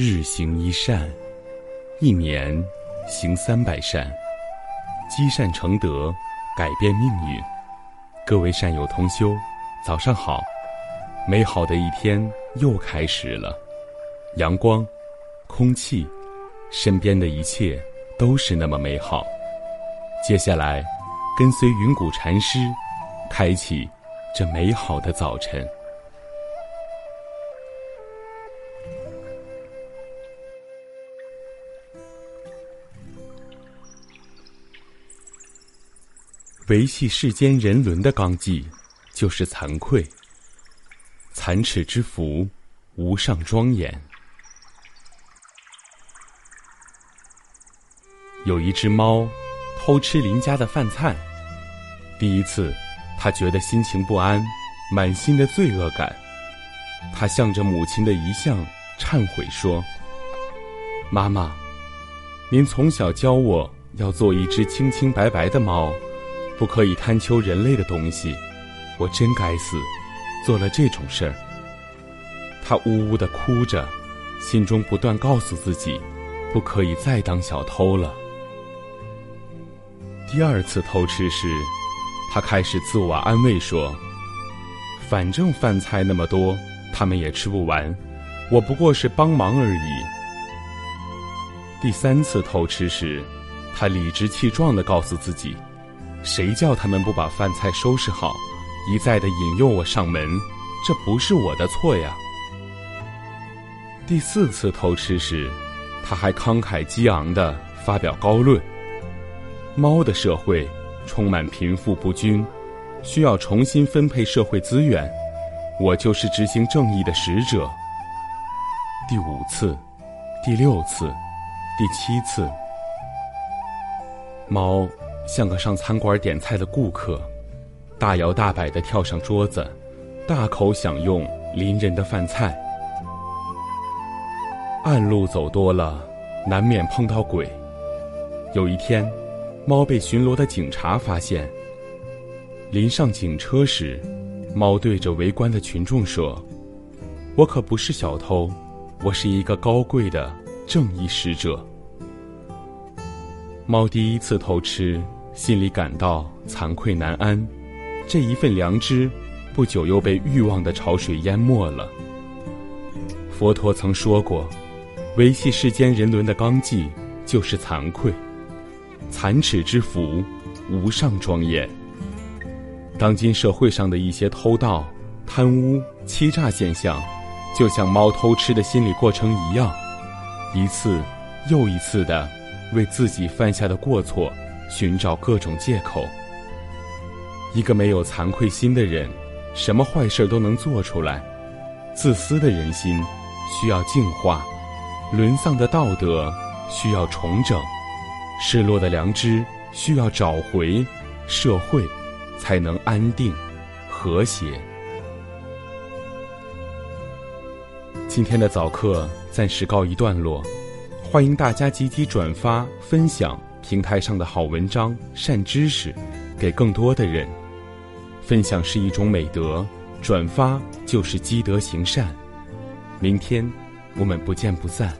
日行一善，一年行三百善，积善成德，改变命运。各位善友同修，早上好！美好的一天又开始了，阳光、空气、身边的一切都是那么美好。接下来，跟随云谷禅师，开启这美好的早晨。维系世间人伦的纲纪，就是惭愧。残齿之福，无上庄严。有一只猫偷吃邻家的饭菜，第一次，它觉得心情不安，满心的罪恶感。它向着母亲的遗像忏悔说：“妈妈，您从小教我要做一只清清白白的猫。”不可以贪求人类的东西，我真该死，做了这种事儿。他呜呜的哭着，心中不断告诉自己，不可以再当小偷了。第二次偷吃时，他开始自我安慰说：“反正饭菜那么多，他们也吃不完，我不过是帮忙而已。”第三次偷吃时，他理直气壮的告诉自己。谁叫他们不把饭菜收拾好，一再的引诱我上门，这不是我的错呀。第四次偷吃时，他还慷慨激昂的发表高论：猫的社会充满贫富不均，需要重新分配社会资源，我就是执行正义的使者。第五次、第六次、第七次，猫。像个上餐馆点菜的顾客，大摇大摆的跳上桌子，大口享用邻人的饭菜。暗路走多了，难免碰到鬼。有一天，猫被巡逻的警察发现。临上警车时，猫对着围观的群众说：“我可不是小偷，我是一个高贵的正义使者。”猫第一次偷吃。心里感到惭愧难安，这一份良知，不久又被欲望的潮水淹没了。佛陀曾说过，维系世间人伦的纲纪就是惭愧，残耻之福，无上庄严。当今社会上的一些偷盗、贪污、欺诈现象，就像猫偷吃的心理过程一样，一次又一次的为自己犯下的过错。寻找各种借口。一个没有惭愧心的人，什么坏事都能做出来。自私的人心需要净化，沦丧的道德需要重整，失落的良知需要找回，社会才能安定、和谐。今天的早课暂时告一段落，欢迎大家积极转发分享。平台上的好文章、善知识，给更多的人。分享是一种美德，转发就是积德行善。明天，我们不见不散。